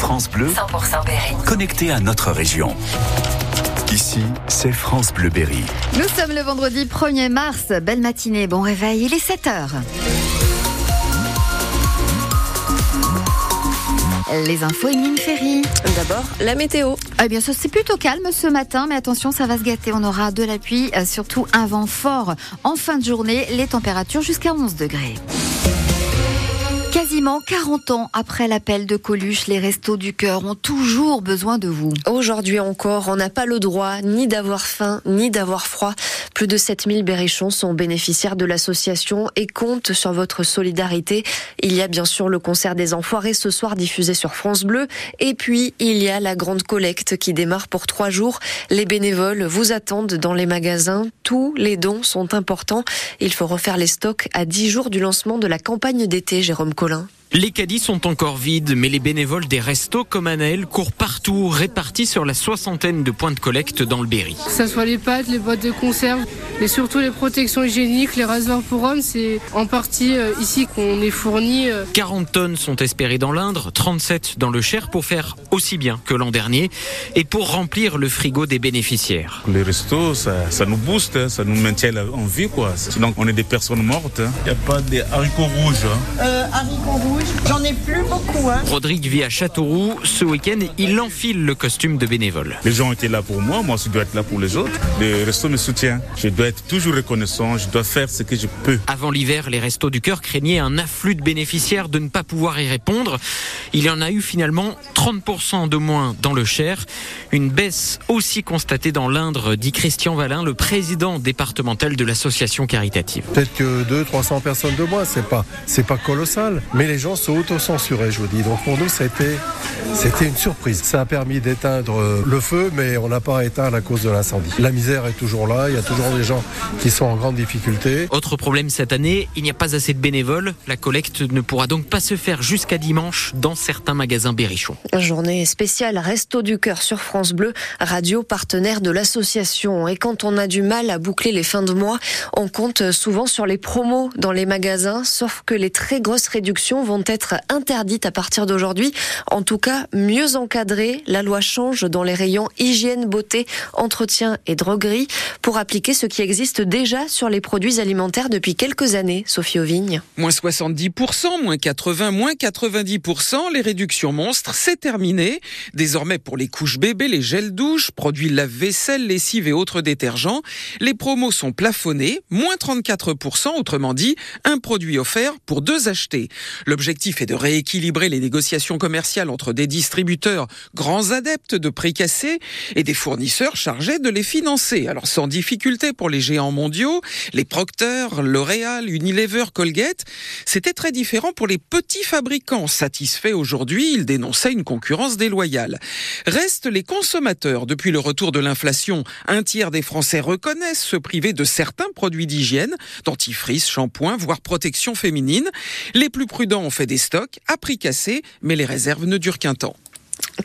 France Bleu, 100% Berry. connecté à notre région. Ici, c'est France Bleu Berry. Nous sommes le vendredi 1er mars. Belle matinée, bon réveil, il est 7 heures. Les infos et Mine Ferry. D'abord, la météo. Eh bien, c'est plutôt calme ce matin, mais attention, ça va se gâter. On aura de la pluie, euh, surtout un vent fort. En fin de journée, les températures jusqu'à 11 degrés. Quasiment 40 ans après l'appel de Coluche, les restos du cœur ont toujours besoin de vous. Aujourd'hui encore, on n'a pas le droit ni d'avoir faim, ni d'avoir froid. Plus de 7000 berrichons sont bénéficiaires de l'association et comptent sur votre solidarité. Il y a bien sûr le concert des Enfoirés ce soir diffusé sur France Bleu. Et puis, il y a la grande collecte qui démarre pour trois jours. Les bénévoles vous attendent dans les magasins. Tous les dons sont importants. Il faut refaire les stocks à 10 jours du lancement de la campagne d'été, Jérôme Collin. Les caddies sont encore vides, mais les bénévoles des restos comme Anaël courent partout, répartis sur la soixantaine de points de collecte dans le Berry. Que ce soit les pâtes, les boîtes de conserve, et surtout les protections hygiéniques, les rasoirs pour hommes, c'est en partie euh, ici qu'on est fourni. euh. 40 tonnes sont espérées dans l'Indre, 37 dans le Cher pour faire aussi bien que l'an dernier et pour remplir le frigo des bénéficiaires. Les restos, ça, ça nous booste, hein, ça nous maintient en vie, quoi. Sinon, on est des personnes mortes. hein. Il n'y a pas des haricots rouges. hein. Euh, haricots rouges, j'en ai plus beaucoup. Hein. Rodrigue vit à Châteauroux. Ce week-end, il enfile le costume de bénévole. Les gens étaient là pour moi, moi je dois être là pour les autres. Le resto me soutient. Je dois être toujours reconnaissant, je dois faire ce que je peux. Avant l'hiver, les restos du cœur craignaient un afflux de bénéficiaires de ne pas pouvoir y répondre. Il y en a eu finalement 30% de moins dans le Cher. Une baisse aussi constatée dans l'Indre, dit Christian Valin, le président départemental de l'association caritative. Peut-être que 200, 300 personnes de moins, c'est pas, c'est pas colossal. Mais les gens se auto-censuraient, je vous dis. Donc pour nous, été, c'était une surprise. Ça a permis d'éteindre euh, le feu, mais on n'a pas éteint à cause de l'incendie. La misère est toujours là. Il y a toujours des gens qui sont en grande difficulté. Autre problème cette année, il n'y a pas assez de bénévoles. La collecte ne pourra donc pas se faire jusqu'à dimanche dans certains magasins berrichons. Journée spéciale Resto du Cœur sur France Bleu, radio partenaire de l'association. Et quand on a du mal à boucler les fins de mois, on compte souvent sur les promos dans les magasins, sauf que les très grosses réductions vont être interdites à partir d'aujourd'hui. En tout cas, mieux encadrées. La loi change dans les rayons hygiène, beauté, entretien et droguerie pour appliquer ce qui existe déjà sur les produits alimentaires depuis quelques années. Sophie Auvigne. Moins 70%, moins 80, moins 90%, les réductions monstres, c'est terminé. Désormais, pour les couches bébés, les gels douche, produits lave-vaisselle, lessive et autres détergents, les promos sont plafonnés, moins 34%, autrement dit, un produit offert pour deux achetés. L'objectif est de rééquilibrer les négociations commerciales entre des distributeurs grands adeptes de prix cassés et des fournisseurs chargés de les financer. Alors sans difficulté pour les géants mondiaux, les Procter, L'Oréal, Unilever, Colgate, c'était très différent pour les petits fabricants. Satisfaits aujourd'hui, ils dénonçaient une concurrence déloyale. Restent les consommateurs. Depuis le retour de l'inflation, un tiers des Français reconnaissent se priver de certains produits d'hygiène, dentifrice, shampoing, voire protection féminine. Les plus prudents ont fait des stocks à prix cassé, mais les réserves ne durent qu'un temps.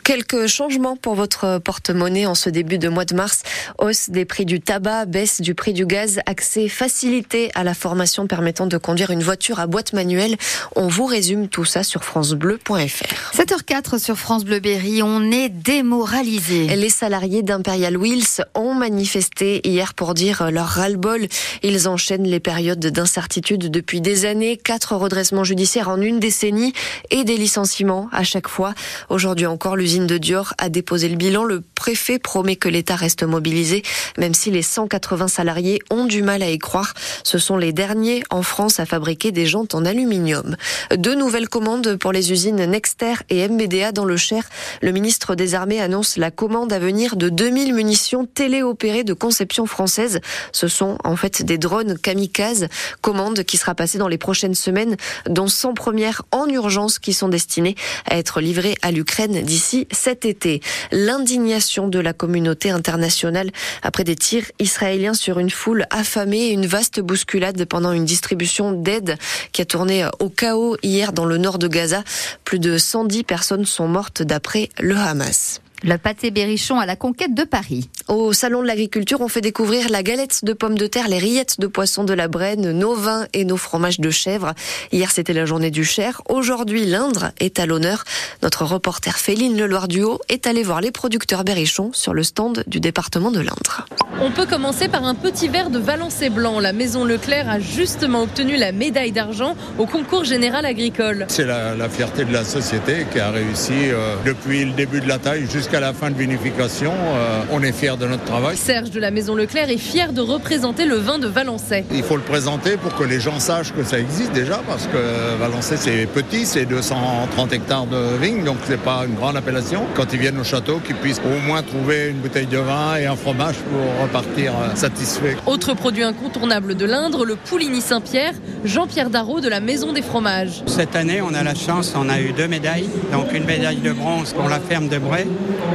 Quelques changements pour votre porte-monnaie en ce début de mois de mars. Hausse des prix du tabac, baisse du prix du gaz, accès facilité à la formation permettant de conduire une voiture à boîte manuelle. On vous résume tout ça sur francebleu.fr. 7h04 sur France Bleu Berry, on est démoralisé. Les salariés d'Imperial Wheels ont manifesté hier pour dire leur ras-le-bol. Ils enchaînent les périodes d'incertitude depuis des années, quatre redressements judiciaires en une décennie et des licenciements à chaque fois. Aujourd'hui encore, l'usine de Dior a déposé le bilan. Le préfet promet que l'État reste mobilisé, même si les 180 salariés ont du mal à y croire. Ce sont les derniers en France à fabriquer des jantes en aluminium. Deux nouvelles commandes pour les usines Nexter et MBDA dans le Cher. Le ministre des Armées annonce la commande à venir de 2000 munitions téléopérées de conception française. Ce sont en fait des drones kamikazes, commande qui sera passée dans les prochaines semaines, dont 100 premières en urgence qui sont destinées à être livrées à l'Ukraine d'ici cet été. L'indignation de la communauté internationale après des tirs israéliens sur une foule affamée et une vaste bousculade pendant une distribution d'aide qui a tourné au chaos hier dans le nord de Gaza. Plus de 110 personnes sont mortes d'après le Hamas. Le pâté berrichon à la conquête de Paris. Au Salon de l'Agriculture, on fait découvrir la galette de pommes de terre, les rillettes de poisson de la Brenne, nos vins et nos fromages de chèvre. Hier, c'était la journée du Cher. Aujourd'hui, l'Indre est à l'honneur. Notre reporter Féline Leloir-Duhaut est allé voir les producteurs berrichons sur le stand du département de l'Indre. On peut commencer par un petit verre de Valençay blanc. La maison Leclerc a justement obtenu la médaille d'argent au concours général agricole. C'est la, la, fierté de la société qui a réussi euh, depuis le début de la taille jusqu'à la fin de vinification. Euh, on est fiers de notre travail. Serge de la maison Leclerc est fier de représenter le vin de Valençay. Il faut le présenter pour que les gens sachent que ça existe déjà parce que Valençay c'est petit, c'est 230 hectares de vignes donc c'est pas une grande appellation. Quand ils viennent au château, qu'ils puissent au moins trouver une bouteille de vin et un fromage pour repartir euh, satisfait. Autre produit incontournable de l'Indre, le Pouligny Saint-Pierre, Jean-Pierre Darro de la Maison des Fromages. Cette année, on a la chance, on a eu deux médailles. Donc une médaille de bronze pour la ferme de Bray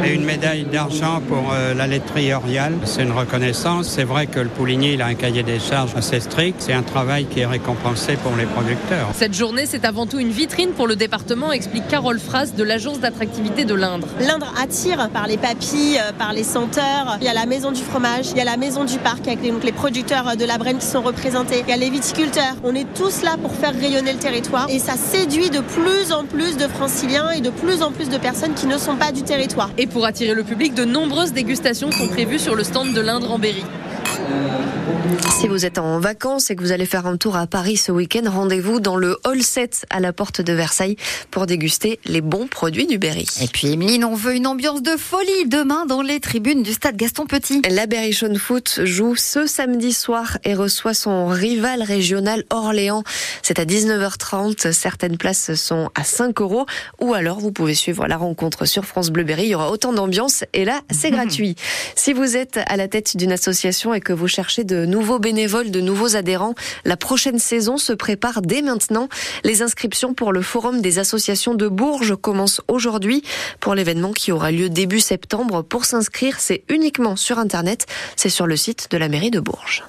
et une médaille d'argent pour euh, la laiterie C'est une reconnaissance. C'est vrai que le Pouligny, il a un cahier des charges assez strict. C'est un travail qui est récompensé pour les producteurs. Cette journée, c'est avant tout une vitrine pour le département, explique Carole Fras de l'agence d'attractivité de l'Indre. L'Indre attire par les papilles, par les senteurs. Il y a la maison du fromage, il y a la maison du parc avec les, donc les producteurs de la Brenne qui sont représentés. Il y a les viticulteurs. On est tous là pour faire rayonner le territoire et ça séduit de plus en plus de franciliens et de plus en plus de personnes qui ne sont pas du territoire. Et pour attirer le public, de nombreuses dégustations sont prévues sur le stand de l'Indre en Berry. Si vous êtes en vacances et que vous allez faire un tour à Paris ce week-end, rendez-vous dans le Hall 7 à la porte de Versailles pour déguster les bons produits du Berry. Et puis Emeline, on veut une ambiance de folie demain dans les tribunes du stade Gaston Petit. La Berrichon Foot joue ce samedi soir et reçoit son rival régional Orléans. C'est à 19h30. Certaines places sont à 5 euros ou alors vous pouvez suivre la rencontre sur France Bleu Berry. Il y aura autant d'ambiance et là, c'est mmh. gratuit. Si vous êtes à la tête d'une association et que vous cherchez de nouveaux bénévoles, de nouveaux adhérents. La prochaine saison se prépare dès maintenant. Les inscriptions pour le Forum des associations de Bourges commencent aujourd'hui pour l'événement qui aura lieu début septembre. Pour s'inscrire, c'est uniquement sur Internet. C'est sur le site de la mairie de Bourges.